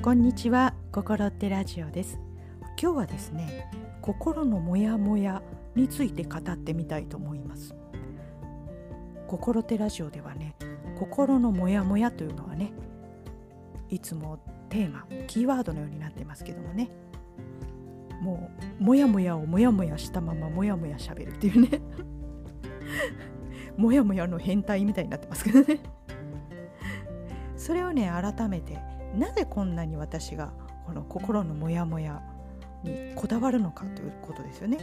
こんにちは心ってラジオです。今日はですね心のモヤモヤについて語ってみたいと思います。心ってラジオではね心のモヤモヤというのはねいつもテーマキーワードのようになってますけどもね。もうモヤモヤをモヤモヤしたままモヤモヤしゃべるっていうね。モヤモヤの変態みたいになってますけどね。それをね改めてなぜこんなに私がこの心のモヤモヤにこだわるのかということですよね。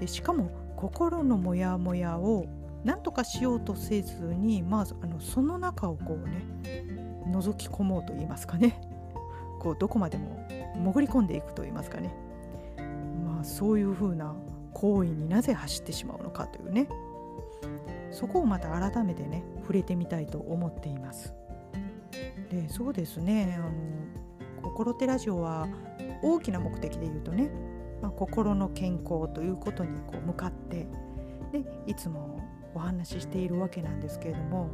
でしかも心のモヤモヤを何とかしようとせずにまずあのその中をこうね覗き込もうと言いますかねこうどこまでも潜り込んでいくと言いますかねまあそういうふうな行為になぜ走ってしまうのかというねそこをまた改めてね触れてみたいと思っています。でそうですね。あの心手ラジオは大きな目的で言うとね、まあ、心の健康ということにこう向かってでいつもお話ししているわけなんですけれども、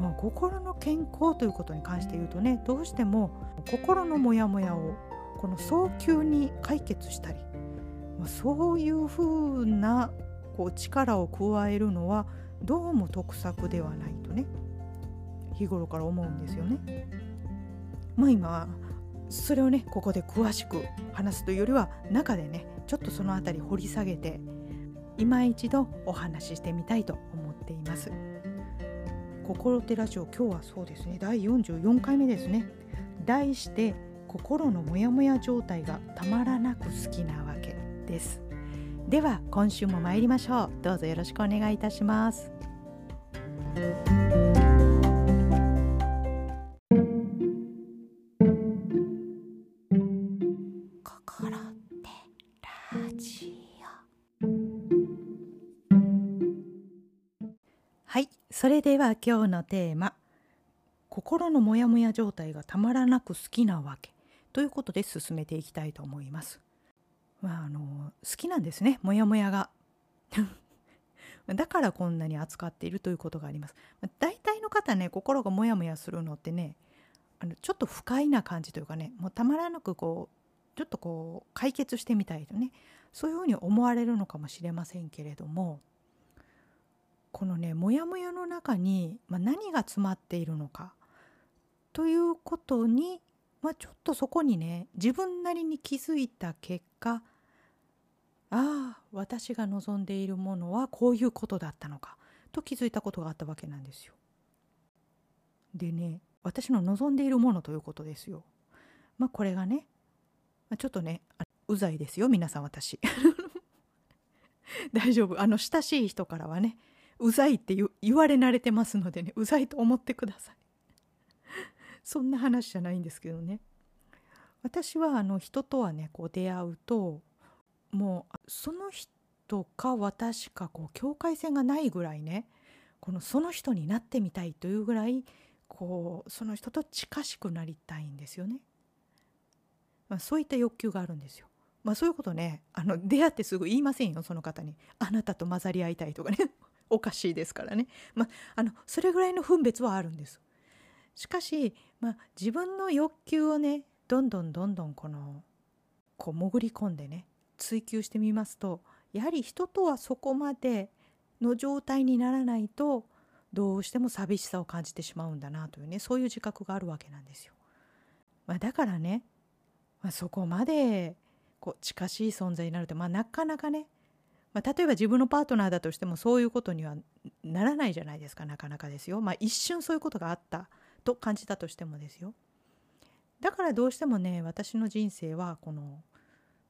まあ、心の健康ということに関して言うとねどうしても心のモヤモヤをこの早急に解決したり、まあ、そういうふうなこう力を加えるのはどうも得策ではないとね日頃から思うんですよね。まあ今それをねここで詳しく話すというよりは中でねちょっとその辺り掘り下げて今一度お話ししてみたいと思っています。心手ラジオ今日はそうですね第44回目ですね。題して心のモヤモヤ状態がたまらなく好きなわけです。では今週も参りましょう。どうぞよろしくお願いいたします。それでは今日のテーマ「心のモヤモヤ状態がたまらなく好きなわけ」ということで進めていきたいと思います。まあ、あの好きなんですねモヤモヤが。だからこんなに扱っているということがあります。大体の方ね心がモヤモヤするのってねあのちょっと不快な感じというかねもうたまらなくこうちょっとこう解決してみたいとねそういうふうに思われるのかもしれませんけれどもこのねモヤモヤの中に、まあ、何が詰まっているのかということに、まあ、ちょっとそこにね自分なりに気づいた結果ああ私が望んでいるものはこういうことだったのかと気づいたことがあったわけなんですよ。でね私の望んでいるものということですよ。まあこれがね、まあ、ちょっとねうざいですよ皆さん私。大丈夫あの親しい人からはねうざいって言われ慣れてますのでねうざいと思ってください そんな話じゃないんですけどね私はあの人とはねこう出会うともうその人か私かこう境界線がないぐらいねこのその人になってみたいというぐらいこうその人と近しくなりたいんですよね。まあ、そういった欲求があるんですよ。まあそういうことねあの出会ってすぐ言いませんよその方にあなたと混ざり合いたいとかね おかしいですからね、まあ、のそれぐらいの分別はあるんです。しかし、ま、自分の欲求をねどんどんどんどんこのこう潜り込んでね追求してみますとやはり人とはそこまでの状態にならないとどうしても寂しさを感じてしまうんだなというねそういう自覚があるわけなんですよ。まあ、だからね、まあ、そこまでこう近しい存在になると、まあ、なかなかねまあ、例えば自分のパートナーだとしてもそういうことにはならないじゃないですかなかなかですよ。まあ、一瞬そういうことがあったと感じたとしてもですよ。だからどうしてもね私の人生はこの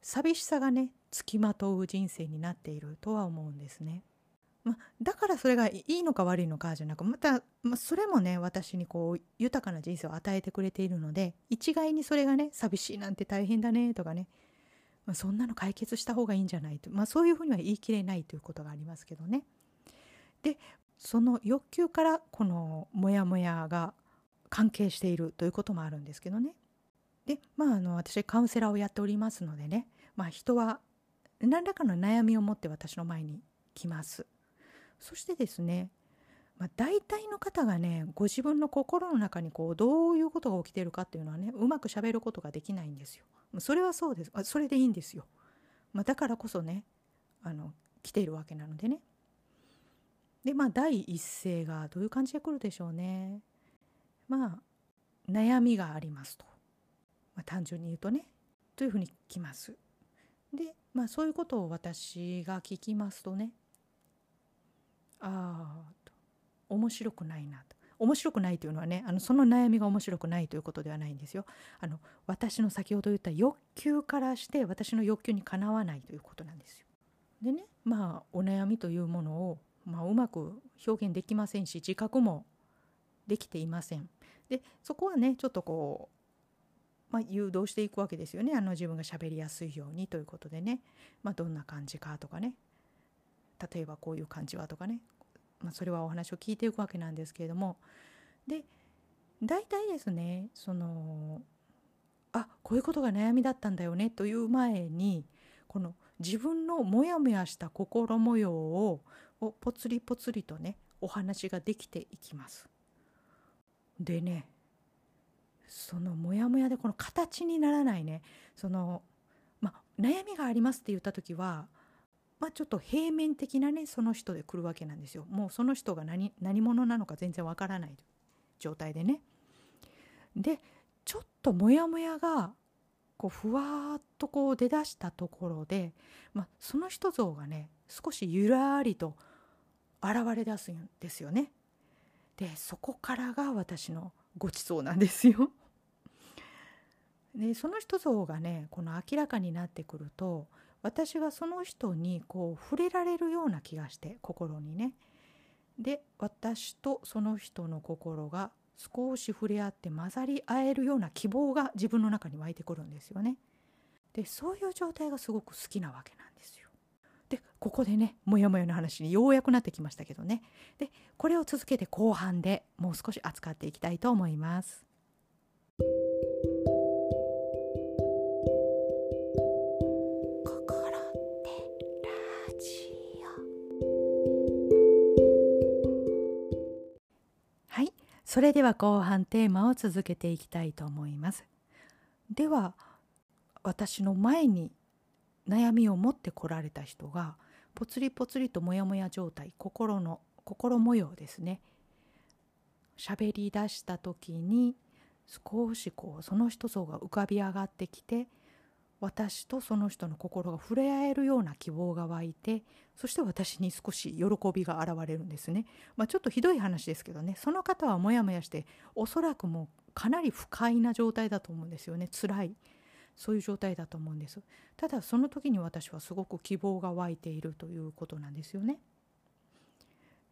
寂しさがねつきまとう人生になっているとは思うんですね。まあ、だからそれがいいのか悪いのかじゃなくまた、まあ、それもね私にこう豊かな人生を与えてくれているので一概にそれがね寂しいなんて大変だねとかねまあ、そんなの解決した方がいいんじゃないと、まあ、そういうふうには言い切れないということがありますけどね。でその欲求からこのモヤモヤが関係しているということもあるんですけどね。でまああの私カウンセラーをやっておりますのでね、まあ、人は何らかの悩みを持って私の前に来ます。そしてですねまあ、大体の方がねご自分の心の中にこうどういうことが起きてるかっていうのはねうまくしゃべることができないんですよ。それはそうですあそれでいいんですよ。まあ、だからこそねあの来ているわけなのでね。でまあ第一声がどういう感じで来るでしょうね。まあ悩みがありますと、まあ、単純に言うとねというふうに来ます。でまあそういうことを私が聞きますとねああ面白くないなと。面白くないというのはねあのその悩みが面白くないということではないんですよ。あの私の先ほど言った欲求からして私の欲求にかなわないということなんですよ。でねまあお悩みというものを、まあ、うまく表現できませんし自覚もできていません。でそこはねちょっとこう、まあ、誘導していくわけですよね。あの自分がしゃべりやすいようにということでね、まあ、どんな感じかとかね。例えばこういう感じはとかね。まあ、それはお話を聞いていくわけなんですけれどもで大体ですねそのあこういうことが悩みだったんだよねという前にこの自分のモヤモヤした心模様をぽつりぽつりとねお話ができていきます。でねそのモヤモヤでこの形にならないねその、まあ、悩みがありますって言った時はまあ、ちょっと平面的なねその人で来るわけなんですよ。もうその人が何何者なのか全然わからない状態でね。でちょっとモヤモヤがこうふわっとこう出だしたところで、まあ、その人像がね少しゆらりと現れ出すんですよね。でそこからが私のごちそうなんですよ。でその人像がねこの明らかになってくると私がその人にこう触れられるような気がして心にねで私とその人の心が少し触れ合って混ざり合えるような希望が自分の中に湧いてくるんですよね。でそういう状態がすごく好きなわけなんですよ。でここでねモヤモヤの話にようやくなってきましたけどねでこれを続けて後半でもう少し扱っていきたいと思います。それでは後半テーマを続けていきたいと思います。では私の前に悩みを持ってこられた人がぽつりぽつりとモヤモヤ状態心の心模様ですね喋り出した時に少しこうその人像が浮かび上がってきて私とその人の心が触れ合えるような希望が湧いてそして私に少し喜びが現れるんですね。まあ、ちょっとひどい話ですけどねその方はモヤモヤしておそらくもうかなり不快な状態だと思うんですよね辛いそういう状態だと思うんです。ただその時に私はすごく希望が湧いているということなんですよね。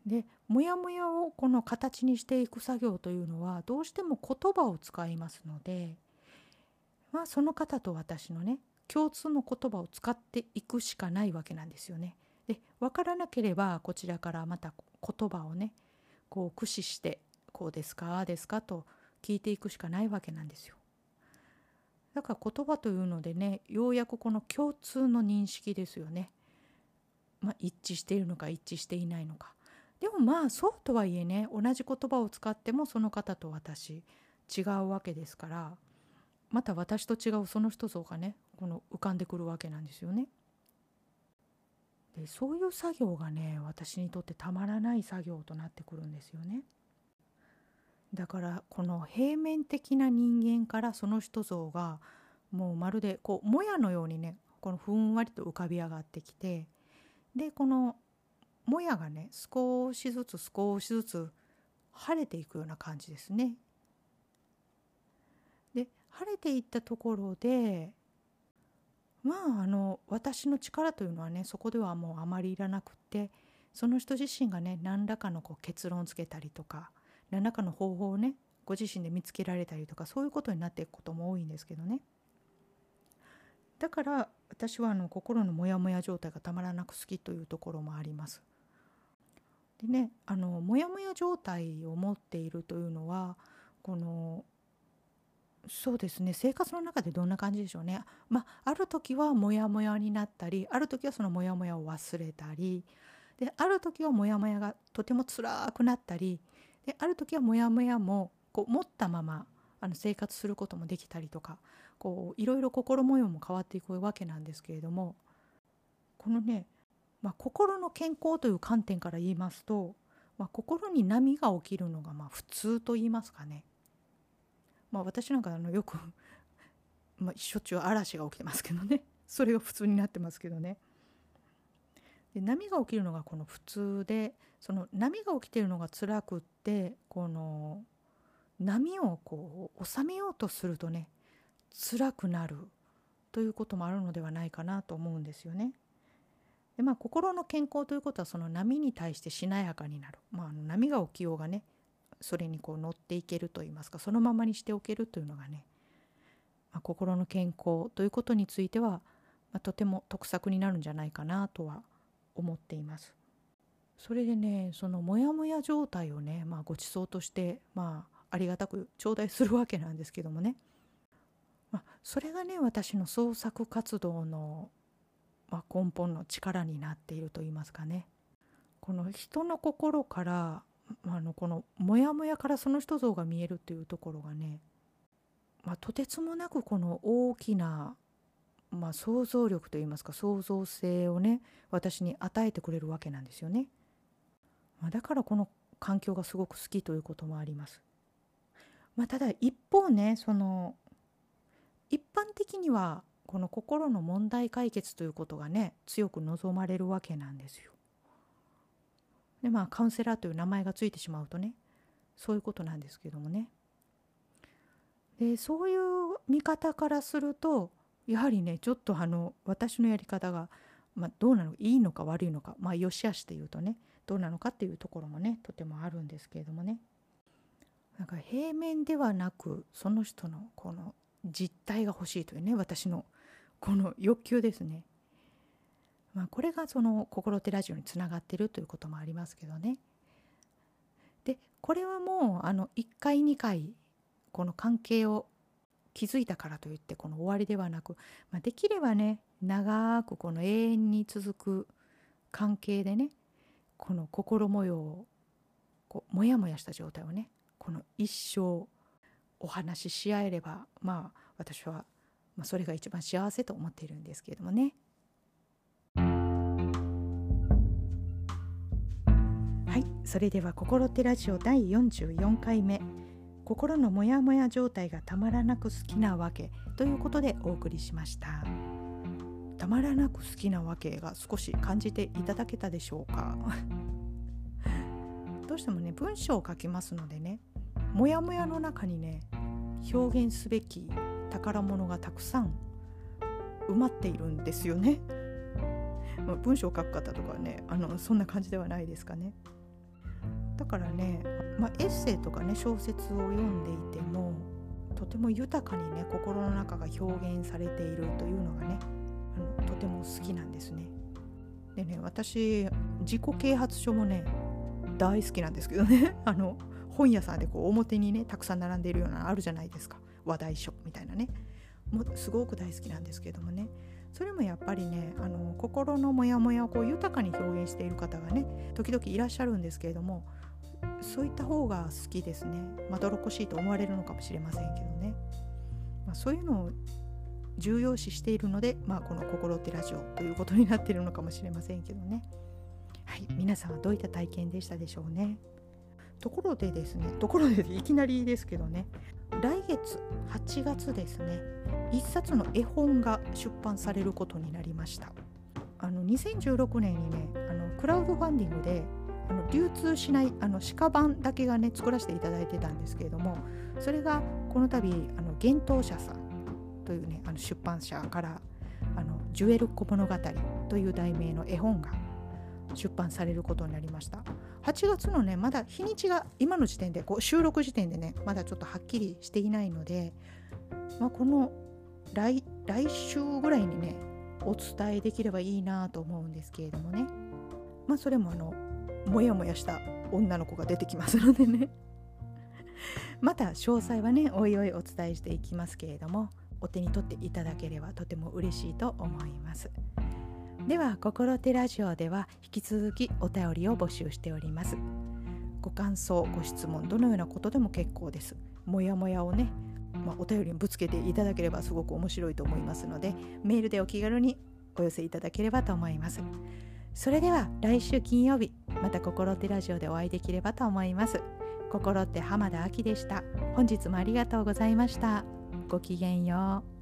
でモヤモヤをこの形にしていく作業というのはどうしても言葉を使いますのでまあその方と私のね共通の言葉を使っていくしかないわけなんですよね。で分からなければこちらからまた言葉をねこう駆使して「こうですかああですか?」と聞いていくしかないわけなんですよ。だから言葉というのでねようやくこの共通の認識ですよね。まあ、一致しているのか一致していないのか。でもまあそうとはいえね同じ言葉を使ってもその方と私違うわけですからまた私と違うその人像がねこの浮かんでくるわけなんですよね。でそういう作業がね私にとってたまらない作業となってくるんですよね。だからこの平面的な人間からその人像がもうまるでこうもやのようにねこのふんわりと浮かび上がってきてでこのもやがね少しずつ少しずつ晴れていくような感じですね晴れていったところでまああの私の力というのはねそこではもうあまりいらなくってその人自身がね何らかのこう結論をつけたりとか何らかの方法をねご自身で見つけられたりとかそういうことになっていくことも多いんですけどねだから私はあの心のモヤモヤ状態がたまらなく好きというところもあります。でねあのモヤモヤ状態を持っているというのはこのそうですね生活の中でどんな感じでしょうね。まあ、ある時はモヤモヤになったりある時はそのモヤモヤを忘れたりである時はモヤモヤがとても辛くなったりである時はモヤモヤもこう持ったままあの生活することもできたりとかこういろいろ心模様も変わっていくわけなんですけれどもこのね、まあ、心の健康という観点から言いますと、まあ、心に波が起きるのがまあ普通と言いますかね。まあ、私なんかあのよく まあ、しょっちゅう嵐が起きてますけどね それが普通になってますけどね。で波が起きるのがこの普通でその波が起きてるのが辛くってこの波をこう収めようとするとね辛くなるということもあるのではないかなと思うんですよね。でまあ心の健康ということはその波に対してしなやかになる、まあ、波が起きようがねそれにこう乗っていけるといいますかそのままにしておけるというのがね、まあ、心の健康ということについては、まあ、とても得策になるんじゃないかなとは思っています。それでねそのモヤモヤ状態をね、まあ、ご馳走としてまあありがたく頂戴するわけなんですけどもね、まあ、それがね私の創作活動の、まあ、根本の力になっていると言いますかねこの人の心からあのこのモヤモヤからその人像が見えるというところがね、まあ、とてつもなくこの大きな、まあ、想像力といいますか創造性をね私に与えてくれるわけなんですよね。まあ、だからこの環境がすごく好きということもあります。まあ、ただ一方ねその一般的にはこの心の問題解決ということがね強く望まれるわけなんですよ。でまあカウンセラーという名前がついてしまうとねそういうことなんですけどもね。でそういう見方からするとやはりねちょっとあの私のやり方が、まあ、どうなのいいのか悪いのかまあ良し悪しというとねどうなのかっていうところもねとてもあるんですけれどもね。なんか平面ではなくその人のこの実態が欲しいというね私のこの欲求ですね。まあ、これがその「心手ラジオ」につながってるということもありますけどね。でこれはもうあの1回2回この関係を築いたからといってこの終わりではなく、まあ、できればね長くこの永遠に続く関係でねこの心模様をこうモヤモヤした状態をねこの一生お話しし合えればまあ私は、まあ、それが一番幸せと思っているんですけれどもね。それでは「心手ラジオ」第44回目「心のモヤモヤ状態がたまらなく好きなわけ」ということでお送りしました。たまらなく好きなわけが少し感じていただけたでしょうか？どうしてもね文章を書きますのでねモヤモヤの中にね表現すべき宝物がたくさん埋まっているんですよね。文章を書く方とかはねあのそんな感じではないですかね。だからね、まあ、エッセイとかね小説を読んでいてもとても豊かにね心の中が表現されているというのがねあのとても好きなんですね。でね私自己啓発書もね大好きなんですけどね。あの本屋さんでこう表にねたくさん並んでいるようなあるじゃないですか。話題書みたいなね。もすごく大好きなんですけどもね。それもやっぱりねあの心のモヤモヤをこう豊かに表現している方がね時々いらっしゃるんですけれどもそういった方が好きですね。まどろっこしいと思われるのかもしれませんけどね、まあ、そういうのを重要視しているので、まあ、この「心ってラジオ」ということになっているのかもしれませんけどね。はい。皆さんはどういった体験でしたでしょうね。ところでですねところでいきなりですけどね。来月8月ですね。1冊の絵本が出版されることになりました。あの2016年にねあのクラウドファンディングであの流通しないあの鹿版だけがね作らせていただいてたんですけれどもそれがこの度あの幻冬舎さんというねあの出版社からあの「ジュエル小物語」という題名の絵本が出版されることになりました。8月のねまだ日にちが今の時点でこう収録時点でねまだちょっとはっきりしていないので、まあ、この来来週ぐらいにねお伝えできればいいなと思うんですけれどもね。まあそれもあのモヤモヤした女の子が出てきますのでね。また詳細はねおいおいお伝えしていきますけれどもお手に取っていただければとても嬉しいと思います。では心手ラジオでは引き続きお便りを募集しております。ご感想ご質問どのようなことでも結構です。もやもやをね、まあ、お便りにぶつけていただければすごく面白いと思いますのでメールでお気軽にお寄せいただければと思います。それでは来週金曜日また心手ラジオでお会いできればと思います。心って浜田亜希でした。本日もありがとうございました。ごきげんよう。